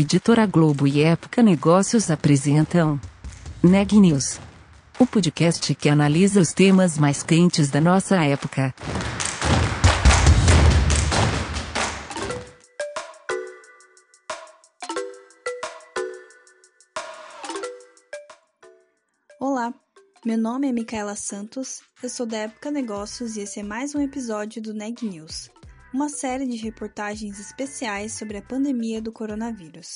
Editora Globo e Época Negócios apresentam Neg News, o podcast que analisa os temas mais quentes da nossa época. Olá, meu nome é Micaela Santos, eu sou da Época Negócios e esse é mais um episódio do Neg News uma série de reportagens especiais sobre a pandemia do coronavírus.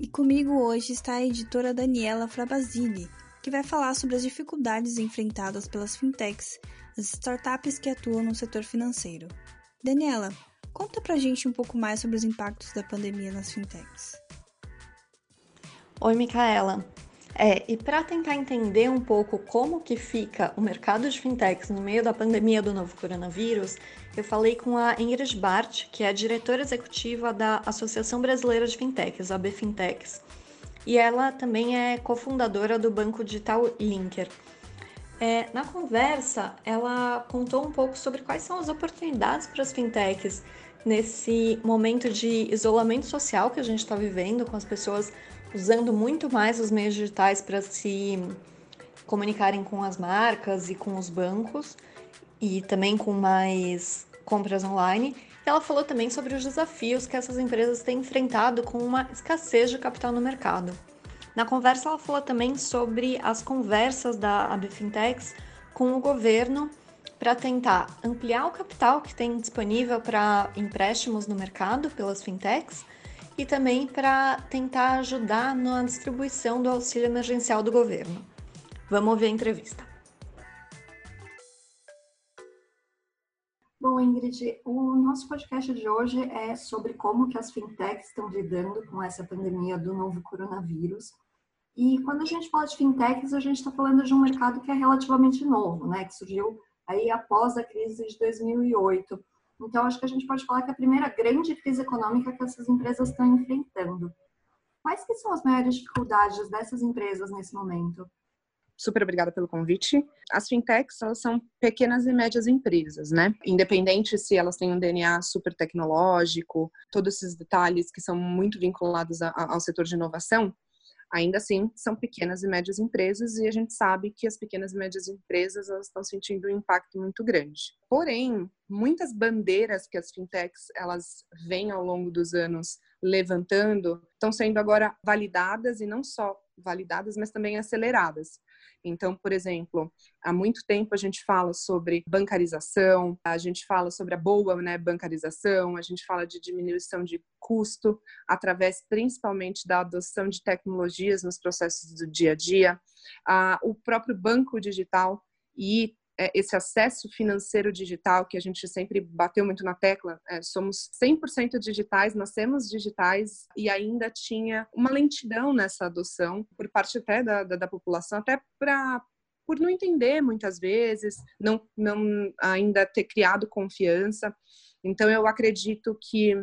E comigo hoje está a editora Daniela Frabasili, que vai falar sobre as dificuldades enfrentadas pelas fintechs, as startups que atuam no setor financeiro. Daniela, conta pra gente um pouco mais sobre os impactos da pandemia nas fintechs. Oi, Micaela. É, e para tentar entender um pouco como que fica o mercado de fintechs no meio da pandemia do novo coronavírus, eu falei com a Ingrid Bart, que é diretora executiva da Associação Brasileira de Fintechs, a BFintechs, e ela também é cofundadora do banco digital Linker. É, na conversa, ela contou um pouco sobre quais são as oportunidades para as fintechs nesse momento de isolamento social que a gente está vivendo, com as pessoas usando muito mais os meios digitais para se comunicarem com as marcas e com os bancos e também com mais compras online. Ela falou também sobre os desafios que essas empresas têm enfrentado com uma escassez de capital no mercado. Na conversa, ela falou também sobre as conversas da ABFintex com o governo para tentar ampliar o capital que tem disponível para empréstimos no mercado pelas fintechs e também para tentar ajudar na distribuição do auxílio emergencial do governo. Vamos ouvir a entrevista. Bom, Ingrid, o nosso podcast de hoje é sobre como que as fintechs estão lidando com essa pandemia do novo coronavírus. E quando a gente fala de fintechs, a gente está falando de um mercado que é relativamente novo, né? Que surgiu aí após a crise de 2008. Então, acho que a gente pode falar que é a primeira grande crise econômica que essas empresas estão enfrentando. Quais que são as maiores dificuldades dessas empresas nesse momento? Super obrigada pelo convite. As fintechs, elas são pequenas e médias empresas, né? Independente se elas têm um DNA super tecnológico, todos esses detalhes que são muito vinculados ao setor de inovação, ainda assim são pequenas e médias empresas e a gente sabe que as pequenas e médias empresas elas estão sentindo um impacto muito grande. Porém, muitas bandeiras que as fintechs elas vêm ao longo dos anos levantando estão sendo agora validadas e não só validadas, mas também aceleradas. Então, por exemplo, há muito tempo a gente fala sobre bancarização, a gente fala sobre a boa né, bancarização, a gente fala de diminuição de custo através principalmente da adoção de tecnologias nos processos do dia a dia, ah, o próprio banco digital e esse acesso financeiro digital que a gente sempre bateu muito na tecla, é, somos 100% digitais, nascemos digitais e ainda tinha uma lentidão nessa adoção por parte até da, da, da população, até para por não entender muitas vezes, não, não ainda ter criado confiança. Então eu acredito que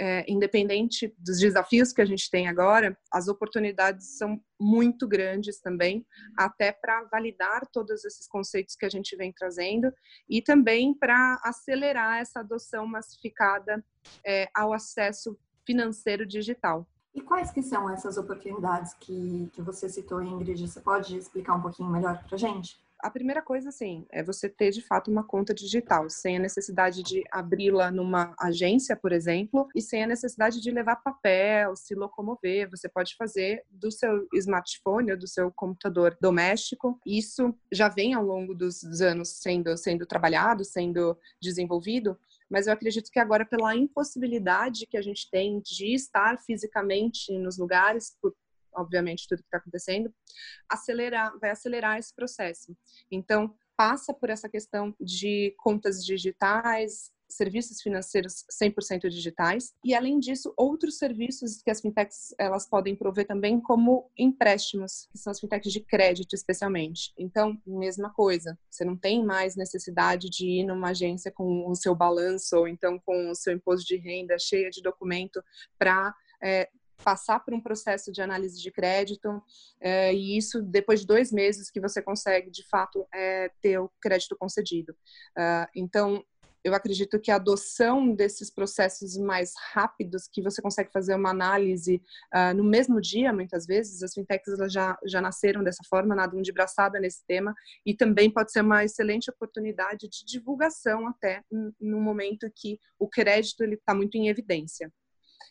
é, independente dos desafios que a gente tem agora, as oportunidades são muito grandes também, até para validar todos esses conceitos que a gente vem trazendo e também para acelerar essa adoção massificada é, ao acesso financeiro digital. E quais que são essas oportunidades que, que você citou, Ingrid? Você pode explicar um pouquinho melhor para a gente? A primeira coisa, assim, é você ter de fato uma conta digital, sem a necessidade de abri-la numa agência, por exemplo, e sem a necessidade de levar papel, se locomover. Você pode fazer do seu smartphone ou do seu computador doméstico. Isso já vem ao longo dos anos sendo, sendo trabalhado, sendo desenvolvido, mas eu acredito que agora, pela impossibilidade que a gente tem de estar fisicamente nos lugares, por obviamente, tudo que está acontecendo, acelerar, vai acelerar esse processo. Então, passa por essa questão de contas digitais, serviços financeiros 100% digitais e além disso outros serviços que as fintechs elas podem prover também como empréstimos que são as fintechs de crédito especialmente então mesma coisa você não tem mais necessidade de ir numa agência com o seu balanço ou então com o seu imposto de renda cheia de documento para é, passar por um processo de análise de crédito é, e isso depois de dois meses que você consegue de fato é, ter o crédito concedido. Uh, então eu acredito que a adoção desses processos mais rápidos, que você consegue fazer uma análise uh, no mesmo dia, muitas vezes, as fintechs já, já nasceram dessa forma, nadam de braçada nesse tema, e também pode ser uma excelente oportunidade de divulgação até no momento que o crédito está muito em evidência.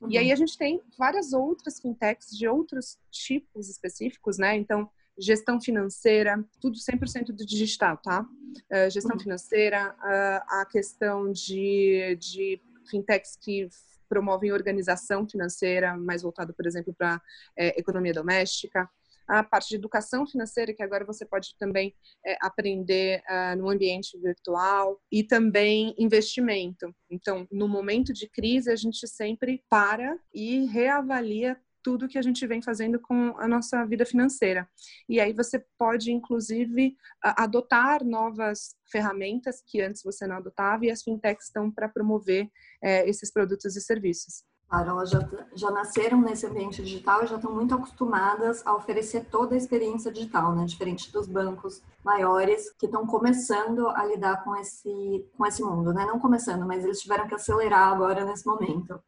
Uhum. E aí uhum. a gente tem várias outras fintechs de outros tipos específicos, né? Então, gestão financeira, tudo 100% do digital, tá? Uh, gestão uhum. financeira, uh, a questão de, de fintechs que promovem organização financeira, mais voltado, por exemplo, para é, economia doméstica, a parte de educação financeira, que agora você pode também é, aprender uh, no ambiente virtual, e também investimento. Então, no momento de crise, a gente sempre para e reavalia tudo que a gente vem fazendo com a nossa vida financeira. E aí você pode, inclusive, adotar novas ferramentas que antes você não adotava e as fintechs estão para promover é, esses produtos e serviços. Claro, elas já, já nasceram nesse ambiente digital e já estão muito acostumadas a oferecer toda a experiência digital, né? Diferente dos bancos maiores que estão começando a lidar com esse, com esse mundo, né? Não começando, mas eles tiveram que acelerar agora nesse momento.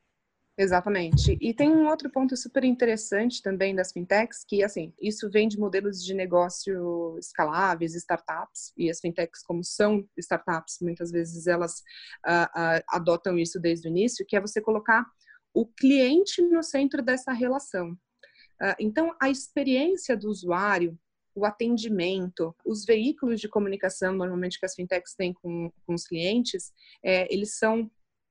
Exatamente. E tem um outro ponto super interessante também das fintechs, que assim, isso vem de modelos de negócio escaláveis, startups, e as fintechs, como são startups, muitas vezes elas uh, uh, adotam isso desde o início, que é você colocar o cliente no centro dessa relação. Uh, então, a experiência do usuário, o atendimento, os veículos de comunicação, normalmente que as fintechs têm com, com os clientes, é, eles são,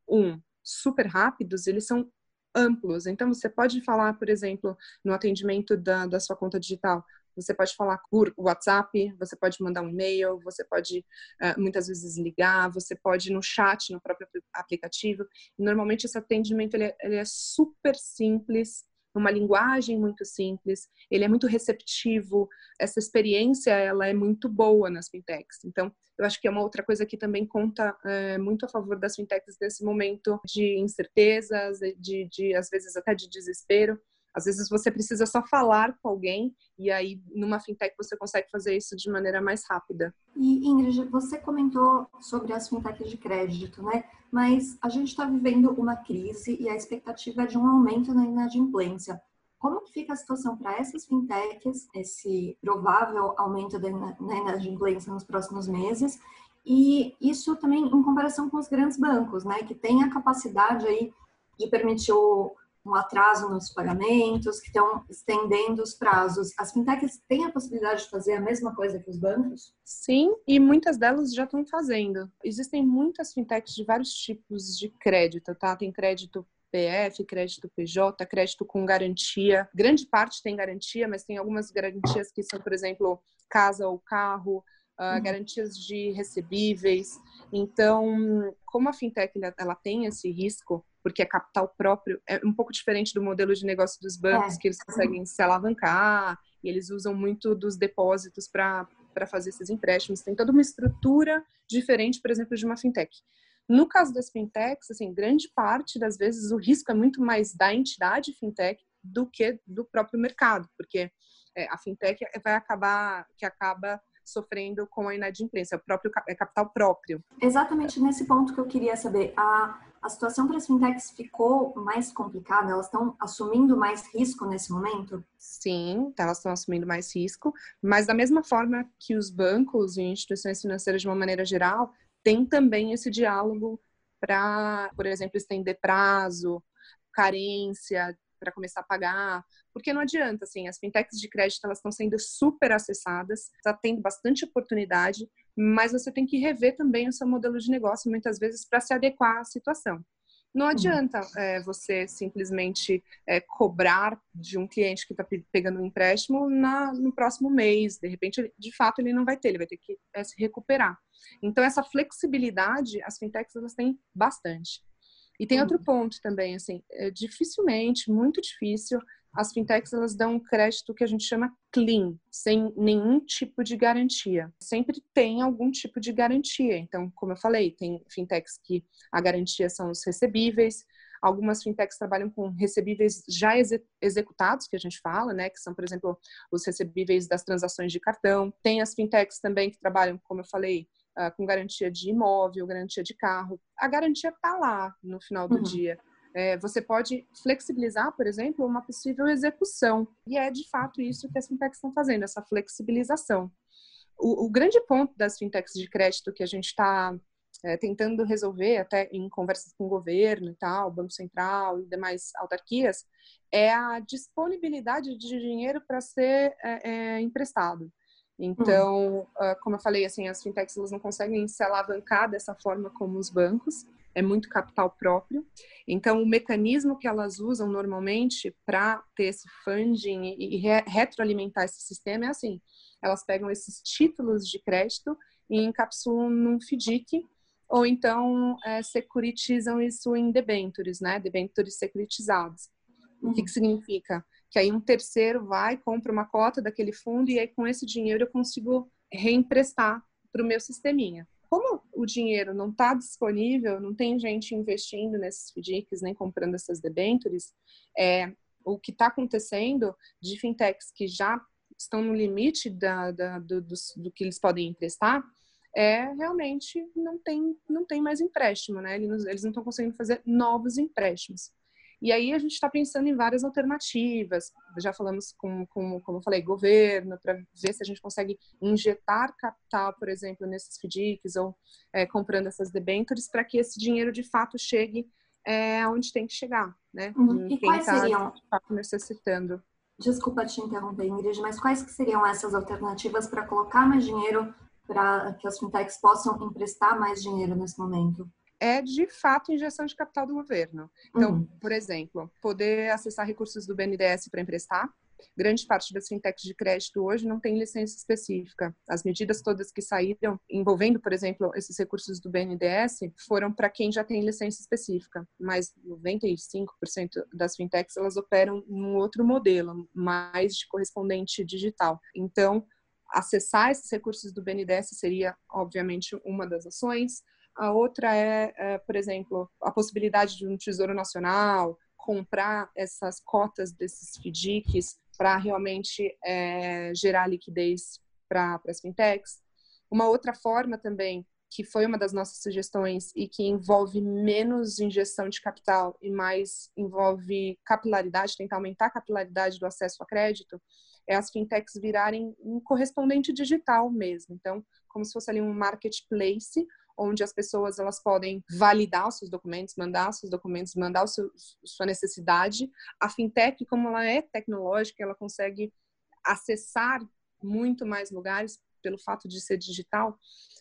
um, super rápidos, eles são amplos. Então, você pode falar, por exemplo, no atendimento da, da sua conta digital, você pode falar por WhatsApp, você pode mandar um e-mail, você pode uh, muitas vezes ligar, você pode no chat, no próprio aplicativo. normalmente esse atendimento ele é, ele é super simples, uma linguagem muito simples, ele é muito receptivo, essa experiência ela é muito boa nas fintechs. Então, eu acho que é uma outra coisa que também conta é, muito a favor das fintechs nesse momento de incertezas, de, de às vezes até de desespero. Às vezes você precisa só falar com alguém e aí numa fintech você consegue fazer isso de maneira mais rápida. E Ingrid, você comentou sobre as fintechs de crédito, né? Mas a gente está vivendo uma crise e a expectativa é de um aumento na inadimplência. Como que fica a situação para essas fintechs, esse provável aumento na inadimplência nos próximos meses? E isso também em comparação com os grandes bancos, né, que têm a capacidade aí de permitir o, um atraso nos pagamentos, que estão estendendo os prazos. As fintechs têm a possibilidade de fazer a mesma coisa que os bancos? Sim, e muitas delas já estão fazendo. Existem muitas fintechs de vários tipos de crédito, tá? Tem crédito PF, crédito PJ, crédito com garantia. Grande parte tem garantia, mas tem algumas garantias que são, por exemplo, casa ou carro, uh, garantias de recebíveis. Então, como a fintech ela tem esse risco, porque é capital próprio, é um pouco diferente do modelo de negócio dos bancos, é. que eles conseguem se alavancar e eles usam muito dos depósitos para fazer esses empréstimos. Tem toda uma estrutura diferente, por exemplo, de uma fintech. No caso das fintechs, assim, grande parte das vezes o risco é muito mais da entidade fintech do que do próprio mercado, porque é, a fintech vai acabar, que acaba sofrendo com a inadimplência, o próprio é capital próprio. Exatamente nesse ponto que eu queria saber. A, a situação para as fintechs ficou mais complicada? Elas estão assumindo mais risco nesse momento? Sim, elas estão assumindo mais risco, mas da mesma forma que os bancos e instituições financeiras, de uma maneira geral, tem também esse diálogo para, por exemplo, estender prazo, carência para começar a pagar, porque não adianta, assim, as fintechs de crédito elas estão sendo super acessadas, está tendo bastante oportunidade, mas você tem que rever também o seu modelo de negócio muitas vezes para se adequar à situação. Não uhum. adianta é, você simplesmente é, cobrar de um cliente que está pegando um empréstimo na, no próximo mês. De repente, de fato, ele não vai ter, ele vai ter que é, se recuperar. Então, essa flexibilidade, as fintechs elas têm bastante. E tem outro uhum. ponto também, assim, é dificilmente, muito difícil, as fintechs elas dão um crédito que a gente chama clean, sem nenhum tipo de garantia. Sempre tem algum tipo de garantia. Então, como eu falei, tem fintechs que a garantia são os recebíveis, Algumas fintechs trabalham com recebíveis já executados, que a gente fala, né? Que são, por exemplo, os recebíveis das transações de cartão. Tem as fintechs também que trabalham, como eu falei, uh, com garantia de imóvel, garantia de carro. A garantia está lá no final do uhum. dia. É, você pode flexibilizar, por exemplo, uma possível execução. E é de fato isso que as fintechs estão fazendo, essa flexibilização. O, o grande ponto das fintechs de crédito que a gente está é, tentando resolver, até em conversas com o governo e tal, Banco Central e demais autarquias, é a disponibilidade de dinheiro para ser é, é, emprestado. Então, uhum. como eu falei, assim, as fintechs elas não conseguem se alavancar dessa forma como os bancos, é muito capital próprio. Então, o mecanismo que elas usam normalmente para ter esse funding e re retroalimentar esse sistema é assim: elas pegam esses títulos de crédito e encapsulam num FDIC, ou então é, securitizam isso em debentures, né? Debentures securitizados. Uhum. O que, que significa? Que aí um terceiro vai, compra uma cota daquele fundo e aí com esse dinheiro eu consigo reemprestar para o meu sisteminha como o dinheiro não está disponível, não tem gente investindo nesses FDICs, nem comprando essas debentures, é, o que está acontecendo de fintechs que já estão no limite da, da, do, do, do, que eles podem emprestar, é realmente não tem, não tem mais empréstimo, né? Eles, eles não estão conseguindo fazer novos empréstimos. E aí a gente está pensando em várias alternativas. Já falamos com, com como eu falei, governo, para ver se a gente consegue injetar capital, por exemplo, nesses FDICs ou é, comprando essas debêntures para que esse dinheiro de fato chegue é, aonde tem que chegar, né? Uhum. E quem está de fato necessitando. Desculpa te interromper, Ingrid, mas quais que seriam essas alternativas para colocar mais dinheiro para que as fintechs possam emprestar mais dinheiro nesse momento? É de fato injeção de capital do governo. Então, uhum. por exemplo, poder acessar recursos do BNDES para emprestar. Grande parte das fintechs de crédito hoje não tem licença específica. As medidas todas que saíram, envolvendo, por exemplo, esses recursos do BNDES, foram para quem já tem licença específica. Mas 95% das fintechs elas operam num outro modelo, mais de correspondente digital. Então, acessar esses recursos do BNDES seria, obviamente, uma das ações. A outra é, é, por exemplo, a possibilidade de um Tesouro Nacional comprar essas cotas desses FDICs para realmente é, gerar liquidez para as fintechs. Uma outra forma também, que foi uma das nossas sugestões e que envolve menos injeção de capital e mais envolve capilaridade, tentar aumentar a capilaridade do acesso a crédito, é as fintechs virarem um correspondente digital mesmo. Então, como se fosse ali um marketplace onde as pessoas elas podem validar os seus documentos, mandar os seus documentos, mandar o seu, sua necessidade. A fintech, como ela é tecnológica, ela consegue acessar muito mais lugares pelo fato de ser digital,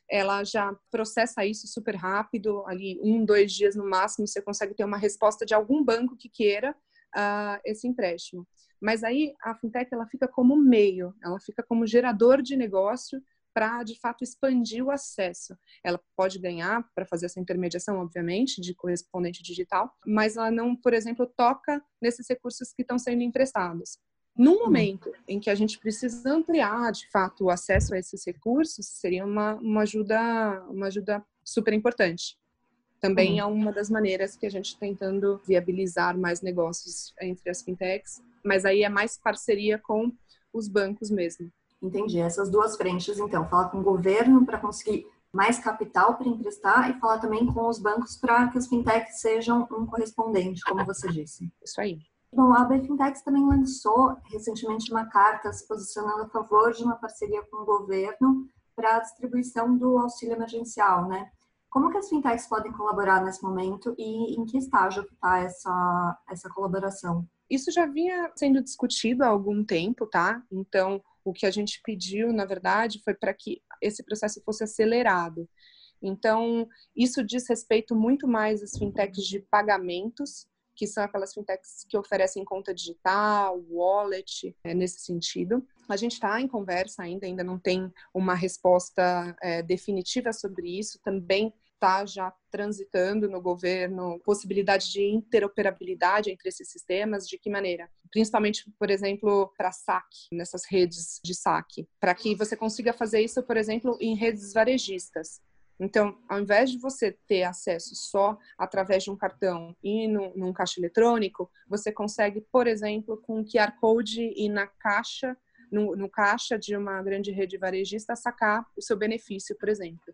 ela já processa isso super rápido, ali um, dois dias no máximo, você consegue ter uma resposta de algum banco que queira uh, esse empréstimo. Mas aí a fintech ela fica como meio, ela fica como gerador de negócio para de fato expandir o acesso. Ela pode ganhar para fazer essa intermediação, obviamente, de correspondente digital, mas ela não, por exemplo, toca nesses recursos que estão sendo emprestados. No uhum. momento em que a gente precisa ampliar, de fato, o acesso a esses recursos, seria uma, uma ajuda uma ajuda super importante. Também uhum. é uma das maneiras que a gente está tentando viabilizar mais negócios entre as fintechs, mas aí é mais parceria com os bancos mesmo. Entendi. Essas duas frentes, então, falar com o governo para conseguir mais capital para emprestar e falar também com os bancos para que as fintechs sejam um correspondente, como você disse. Isso aí. Bom, a BFintex também lançou recentemente uma carta se posicionando a favor de uma parceria com o governo para a distribuição do auxílio emergencial, né? Como que as fintechs podem colaborar nesse momento e em que estágio está essa, essa colaboração? Isso já vinha sendo discutido há algum tempo, tá? Então, o que a gente pediu, na verdade, foi para que esse processo fosse acelerado. Então, isso diz respeito muito mais às fintechs de pagamentos, que são aquelas fintechs que oferecem conta digital, wallet, é, nesse sentido. A gente está em conversa ainda, ainda não tem uma resposta é, definitiva sobre isso. Também está já transitando no governo possibilidade de interoperabilidade entre esses sistemas, de que maneira? Principalmente, por exemplo, para saque, nessas redes de saque, para que você consiga fazer isso, por exemplo, em redes varejistas. Então, ao invés de você ter acesso só através de um cartão e no, num caixa eletrônico, você consegue, por exemplo, com um QR Code e na caixa, no, no caixa de uma grande rede varejista, sacar o seu benefício, por exemplo.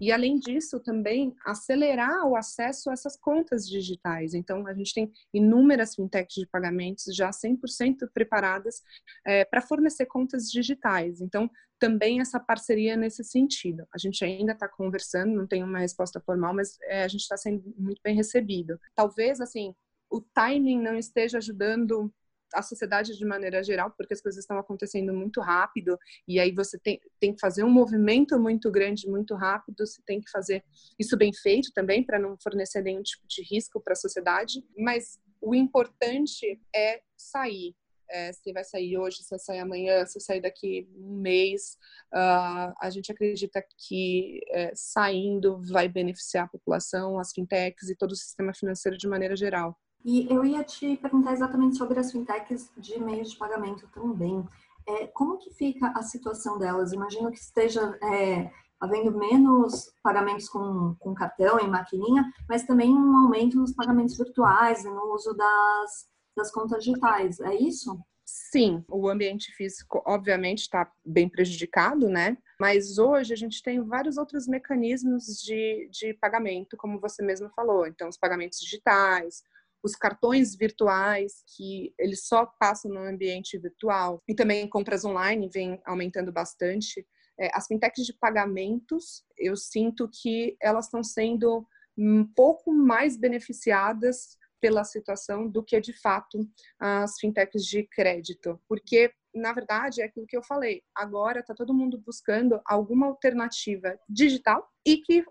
E, além disso, também acelerar o acesso a essas contas digitais. Então, a gente tem inúmeras fintechs de pagamentos já 100% preparadas é, para fornecer contas digitais. Então, também essa parceria nesse sentido. A gente ainda está conversando, não tem uma resposta formal, mas é, a gente está sendo muito bem recebido. Talvez, assim, o timing não esteja ajudando a sociedade de maneira geral, porque as coisas estão acontecendo muito rápido, e aí você tem, tem que fazer um movimento muito grande, muito rápido, você tem que fazer isso bem feito também, para não fornecer nenhum tipo de risco para a sociedade, mas o importante é sair. É, se vai sair hoje, se vai sair amanhã, se vai sair daqui um mês, uh, a gente acredita que é, saindo vai beneficiar a população, as fintechs e todo o sistema financeiro de maneira geral. E eu ia te perguntar exatamente sobre as fintechs de meios de pagamento também. É, como que fica a situação delas? Imagino que esteja é, havendo menos pagamentos com, com cartão e maquininha, mas também um aumento nos pagamentos virtuais e no uso das, das contas digitais. É isso? Sim, o ambiente físico, obviamente, está bem prejudicado, né? Mas hoje a gente tem vários outros mecanismos de, de pagamento, como você mesmo falou. Então, os pagamentos digitais, os cartões virtuais, que eles só passam no ambiente virtual, e também compras online vem aumentando bastante. É, as fintechs de pagamentos, eu sinto que elas estão sendo um pouco mais beneficiadas pela situação do que de fato as fintechs de crédito, porque na verdade, é aquilo que eu falei. Agora está todo mundo buscando alguma alternativa digital e que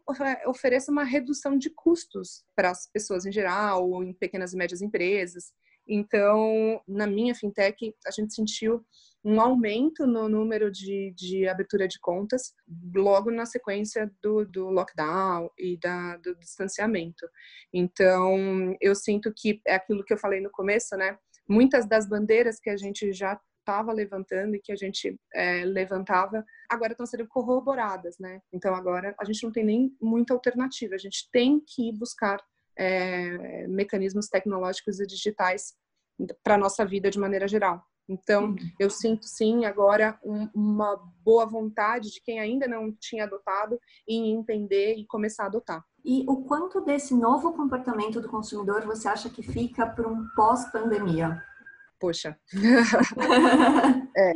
ofereça uma redução de custos para as pessoas em geral, ou em pequenas e médias empresas. Então, na minha fintech, a gente sentiu um aumento no número de, de abertura de contas logo na sequência do, do lockdown e da, do distanciamento. Então, eu sinto que é aquilo que eu falei no começo, né? Muitas das bandeiras que a gente já estava levantando e que a gente é, levantava, agora estão sendo corroboradas, né? Então agora a gente não tem nem muita alternativa, a gente tem que buscar é, mecanismos tecnológicos e digitais para a nossa vida de maneira geral. Então, uhum. eu sinto sim agora um, uma boa vontade de quem ainda não tinha adotado em entender e começar a adotar. E o quanto desse novo comportamento do consumidor você acha que fica para um pós-pandemia? Poxa. é.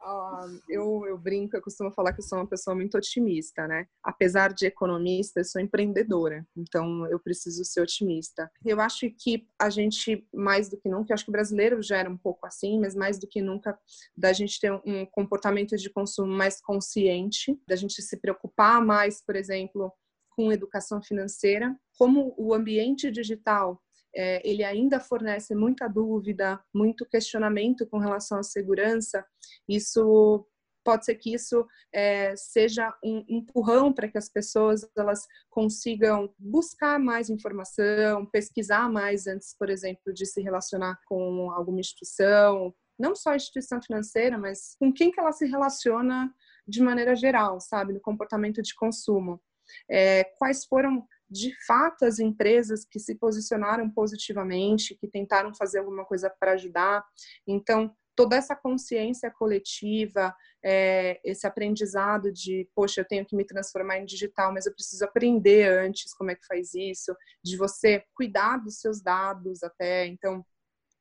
Uh, eu, eu brinco, eu costumo falar que eu sou uma pessoa muito otimista, né? Apesar de economista, eu sou empreendedora, então eu preciso ser otimista. Eu acho que a gente, mais do que nunca, eu acho que o brasileiro já era um pouco assim, mas mais do que nunca, da gente ter um comportamento de consumo mais consciente, da gente se preocupar mais, por exemplo, com educação financeira, como o ambiente digital é, ele ainda fornece muita dúvida, muito questionamento com relação à segurança, isso pode ser que isso é, seja um empurrão para que as pessoas elas consigam buscar mais informação, pesquisar mais antes, por exemplo, de se relacionar com alguma instituição, não só a instituição financeira, mas com quem que ela se relaciona de maneira geral, sabe, no comportamento de consumo. É, quais foram de fato as empresas que se posicionaram positivamente, que tentaram fazer alguma coisa para ajudar. Então, toda essa consciência coletiva, é, esse aprendizado de, poxa, eu tenho que me transformar em digital, mas eu preciso aprender antes como é que faz isso, de você cuidar dos seus dados até. Então,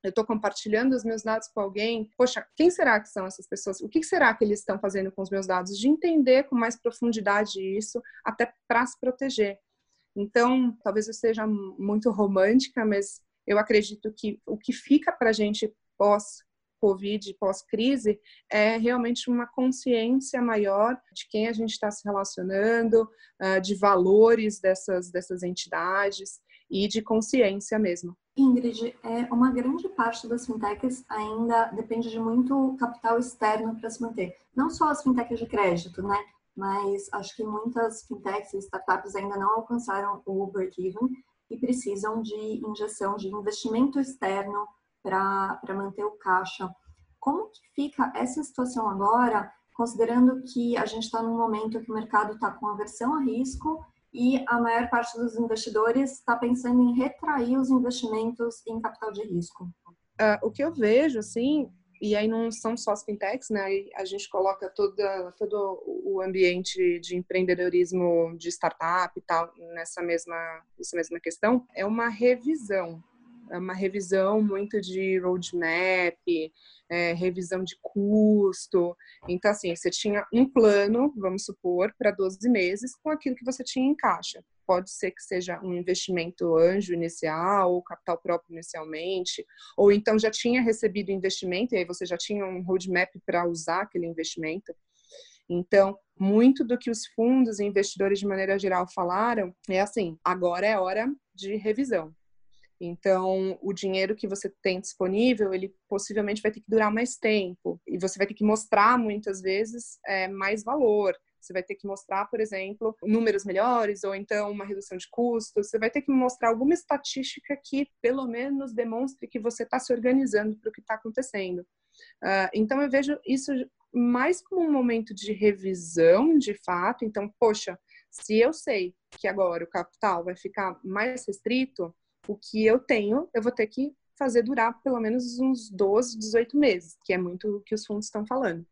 eu estou compartilhando os meus dados com alguém, poxa, quem será que são essas pessoas? O que será que eles estão fazendo com os meus dados? De entender com mais profundidade isso, até para se proteger. Então, talvez eu seja muito romântica, mas eu acredito que o que fica para a gente pós Covid, pós-crise, é realmente uma consciência maior de quem a gente está se relacionando, ah, de valores dessas, dessas entidades e de consciência mesmo. Ingrid, é, uma grande parte das fintechs ainda depende de muito capital externo para se manter. Não só as fintechs de crédito, né? Mas acho que muitas fintechs e startups ainda não alcançaram o break-even e precisam de injeção de investimento externo para manter o caixa. Como que fica essa situação agora, considerando que a gente está num momento que o mercado está com aversão a risco e a maior parte dos investidores está pensando em retrair os investimentos em capital de risco? Uh, o que eu vejo, assim, E aí não são só as fintechs, né? Aí a gente coloca toda, todo o ambiente de empreendedorismo de startup e tal nessa mesma, nessa mesma questão. É uma revisão é uma revisão muito de roadmap, é, revisão de custo. Então, assim, você tinha um plano, vamos supor, para 12 meses com aquilo que você tinha em caixa. Pode ser que seja um investimento anjo inicial, ou capital próprio inicialmente, ou então já tinha recebido investimento e aí você já tinha um roadmap para usar aquele investimento. Então, muito do que os fundos e investidores de maneira geral falaram é assim: agora é hora de revisão. Então, o dinheiro que você tem disponível, ele possivelmente vai ter que durar mais tempo. E você vai ter que mostrar, muitas vezes, é, mais valor. Você vai ter que mostrar, por exemplo, números melhores ou então uma redução de custos. Você vai ter que mostrar alguma estatística que, pelo menos, demonstre que você está se organizando para o que está acontecendo. Uh, então, eu vejo isso mais como um momento de revisão, de fato. Então, poxa, se eu sei que agora o capital vai ficar mais restrito, o que eu tenho, eu vou ter que fazer durar pelo menos uns 12, 18 meses, que é muito o que os fundos estão falando.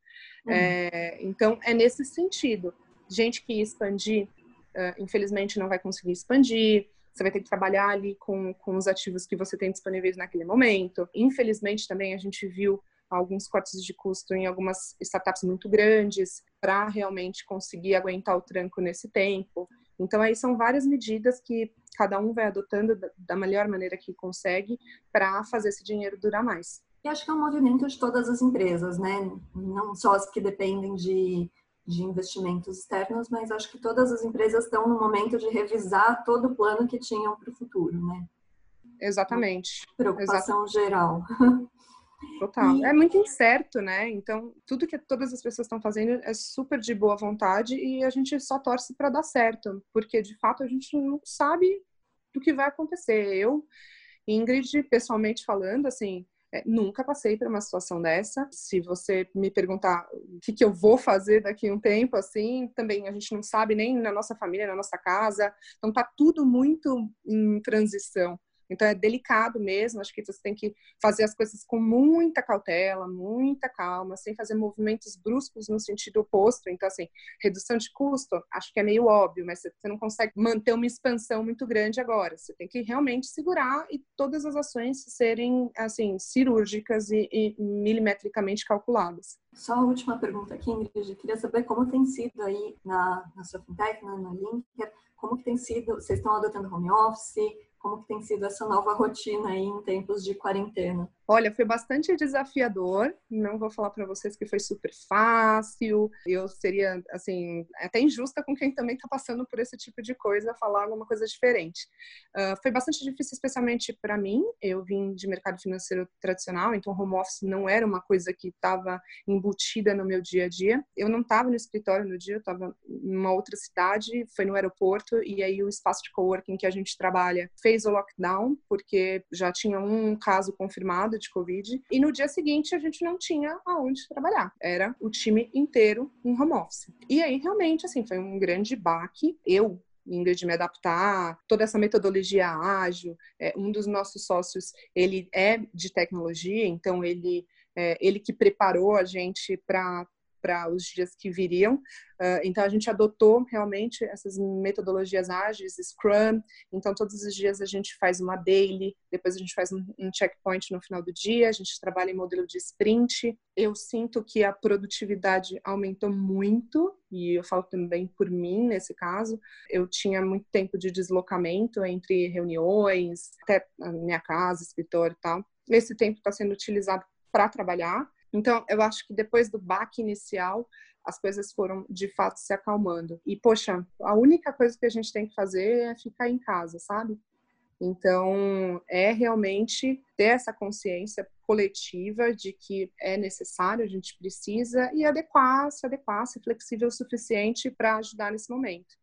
Uhum. É, então, é nesse sentido. Gente que expandir, uh, infelizmente não vai conseguir expandir, você vai ter que trabalhar ali com, com os ativos que você tem disponíveis naquele momento. Infelizmente, também a gente viu alguns cortes de custo em algumas startups muito grandes para realmente conseguir aguentar o tranco nesse tempo. Então, aí são várias medidas que cada um vai adotando da melhor maneira que consegue para fazer esse dinheiro durar mais. E acho que é um movimento de todas as empresas, né? Não só as que dependem de, de investimentos externos, mas acho que todas as empresas estão no momento de revisar todo o plano que tinham para o futuro, né? Exatamente. Preocupação Exatamente. geral. Total. E... É muito incerto, né? Então, tudo que todas as pessoas estão fazendo é super de boa vontade e a gente só torce para dar certo, porque de fato a gente não sabe do que vai acontecer. Eu, Ingrid, pessoalmente falando, assim, é, nunca passei por uma situação dessa. Se você me perguntar o que, que, eu vou fazer daqui a um tempo, assim, também a gente não sabe nem na nossa família, na nossa casa. Então tá tudo muito em transição. Então é delicado mesmo, acho que você tem que fazer as coisas com muita cautela, muita calma, sem fazer movimentos bruscos no sentido oposto. Então, assim, redução de custo, acho que é meio óbvio, mas você não consegue manter uma expansão muito grande agora. Você tem que realmente segurar e todas as ações serem, assim, cirúrgicas e, e milimetricamente calculadas. Só a última pergunta aqui, Ingrid. Queria saber como tem sido aí na, na sua fintech, na, na Linker, como que tem sido, vocês estão adotando home office, como que tem sido essa nova rotina aí em tempos de quarentena? Olha, foi bastante desafiador. Não vou falar para vocês que foi super fácil. Eu seria, assim, até injusta com quem também está passando por esse tipo de coisa, falar alguma coisa diferente. Uh, foi bastante difícil, especialmente para mim. Eu vim de mercado financeiro tradicional, então home office não era uma coisa que estava embutida no meu dia a dia. Eu não estava no escritório no dia, eu estava em uma outra cidade, foi no aeroporto, e aí o espaço de coworking que a gente trabalha fez o lockdown, porque já tinha um caso confirmado de Covid. E no dia seguinte a gente não tinha aonde trabalhar. Era o time inteiro em home office. E aí realmente, assim, foi um grande baque. Eu, Ingrid, me adaptar, toda essa metodologia ágil. É, um dos nossos sócios, ele é de tecnologia, então ele, é, ele que preparou a gente para para os dias que viriam. Uh, então, a gente adotou realmente essas metodologias ágeis, Scrum. Então, todos os dias a gente faz uma daily, depois a gente faz um, um checkpoint no final do dia, a gente trabalha em modelo de sprint. Eu sinto que a produtividade aumentou muito, e eu falo também por mim nesse caso. Eu tinha muito tempo de deslocamento entre reuniões, até minha casa, escritório e tal. Esse tempo está sendo utilizado para trabalhar então, eu acho que depois do baque inicial, as coisas foram de fato se acalmando. E, poxa, a única coisa que a gente tem que fazer é ficar em casa, sabe? Então, é realmente ter essa consciência coletiva de que é necessário, a gente precisa, e adequar, se adequar, ser flexível o suficiente para ajudar nesse momento.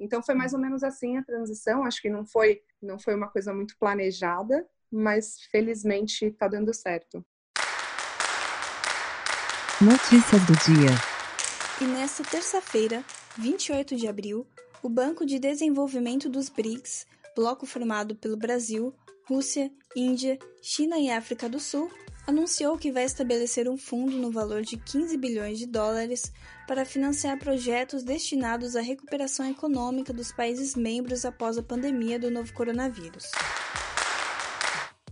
Então, foi mais ou menos assim a transição. Acho que não foi, não foi uma coisa muito planejada, mas felizmente está dando certo. Notícias do dia. E nesta terça-feira, 28 de abril, o Banco de Desenvolvimento dos BRICS, bloco formado pelo Brasil, Rússia, Índia, China e África do Sul, anunciou que vai estabelecer um fundo no valor de 15 bilhões de dólares para financiar projetos destinados à recuperação econômica dos países membros após a pandemia do novo coronavírus.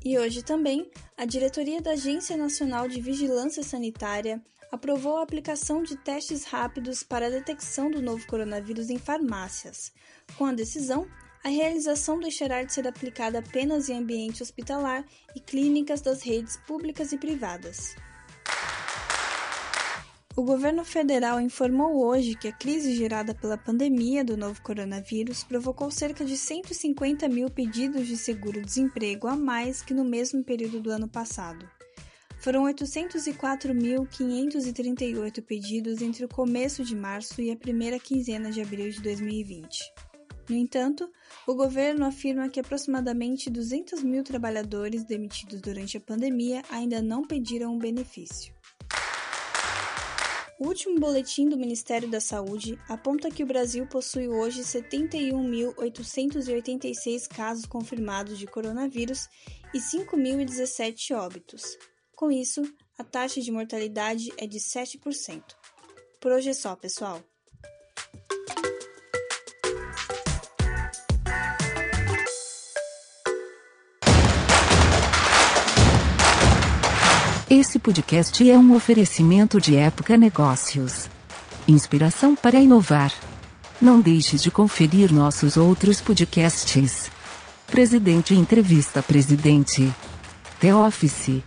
E hoje também, a diretoria da Agência Nacional de Vigilância Sanitária aprovou a aplicação de testes rápidos para a detecção do novo coronavírus em farmácias. Com a decisão, a realização deixará de ser aplicada apenas em ambiente hospitalar e clínicas das redes públicas e privadas. O governo federal informou hoje que a crise gerada pela pandemia do novo coronavírus provocou cerca de 150 mil pedidos de seguro-desemprego a mais que no mesmo período do ano passado. Foram 804.538 pedidos entre o começo de março e a primeira quinzena de abril de 2020. No entanto, o governo afirma que aproximadamente 200 mil trabalhadores demitidos durante a pandemia ainda não pediram o benefício. O último boletim do Ministério da Saúde aponta que o Brasil possui hoje 71.886 casos confirmados de coronavírus e 5.017 óbitos. Com isso, a taxa de mortalidade é de 7%. Por hoje é só, pessoal. Esse podcast é um oferecimento de Época Negócios. Inspiração para inovar. Não deixe de conferir nossos outros podcasts. Presidente Entrevista Presidente. The Office.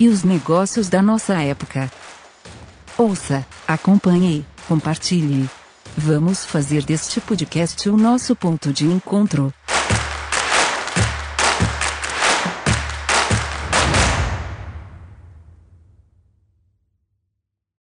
E os negócios da nossa época. Ouça, acompanhe, compartilhe. Vamos fazer deste podcast o nosso ponto de encontro.